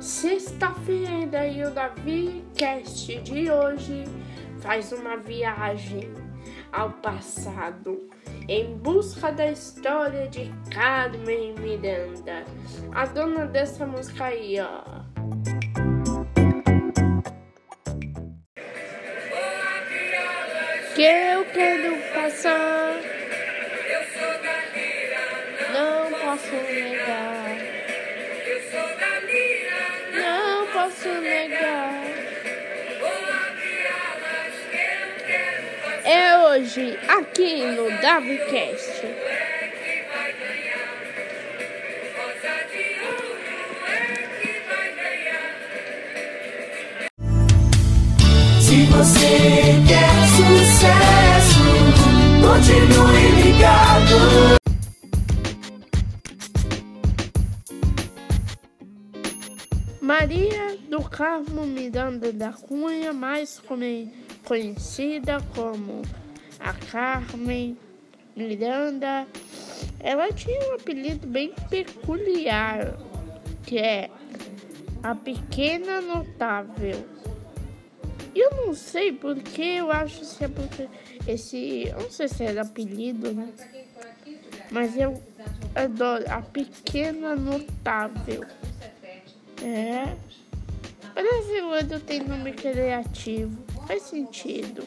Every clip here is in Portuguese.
sexta-feira e o Davi Cast de hoje faz uma viagem ao passado em busca da história de Carmen Miranda, a dona dessa música aí, ó. Que eu quero passar, não posso negar. Posso negar. É hoje, aqui no DaviCast. Se você quer Maria do Carmo Miranda da Cunha, mais conhecida como a Carmen Miranda, ela tinha um apelido bem peculiar, que é a Pequena Notável. Eu não sei porque, eu acho que é porque esse. Eu não sei se era apelido, né? Mas eu adoro a Pequena Notável. É. Brasileiro tem nome criativo. Faz sentido.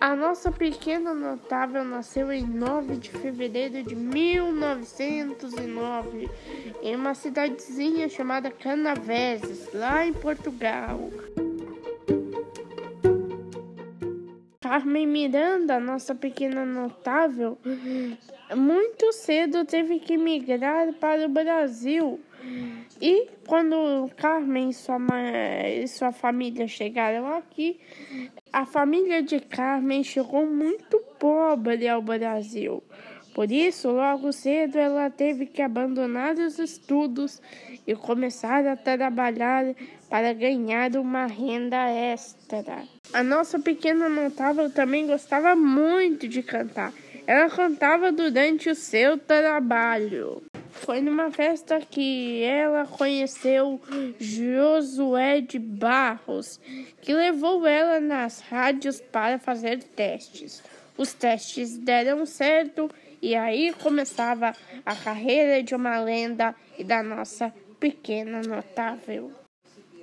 A nossa pequena notável nasceu em 9 de fevereiro de 1909 em uma cidadezinha chamada Canaveses, lá em Portugal. Carmen Miranda, nossa pequena notável, muito cedo teve que migrar para o Brasil. E quando Carmen e sua, mãe, e sua família chegaram aqui, a família de Carmen chegou muito pobre ao Brasil. Por isso, logo cedo ela teve que abandonar os estudos e começar a trabalhar para ganhar uma renda extra. A nossa pequena notável também gostava muito de cantar. Ela cantava durante o seu trabalho. Foi numa festa que ela conheceu Josué de Barros, que levou ela nas rádios para fazer testes. Os testes deram certo e aí começava a carreira de uma lenda e da nossa pequena notável.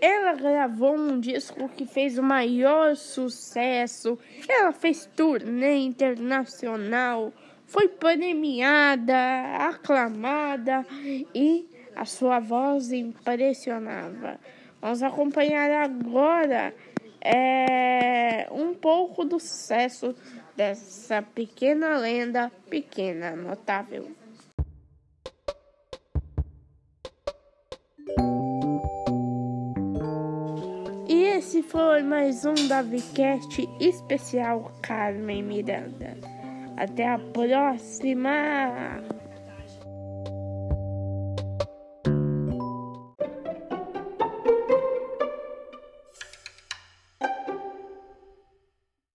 Ela gravou um disco que fez o maior sucesso. Ela fez turnê internacional, foi premiada, aclamada e a sua voz impressionava. Vamos acompanhar agora é, um pouco do sucesso dessa pequena lenda, pequena notável. E esse foi mais um DaviCast especial Carmen Miranda. Até a próxima!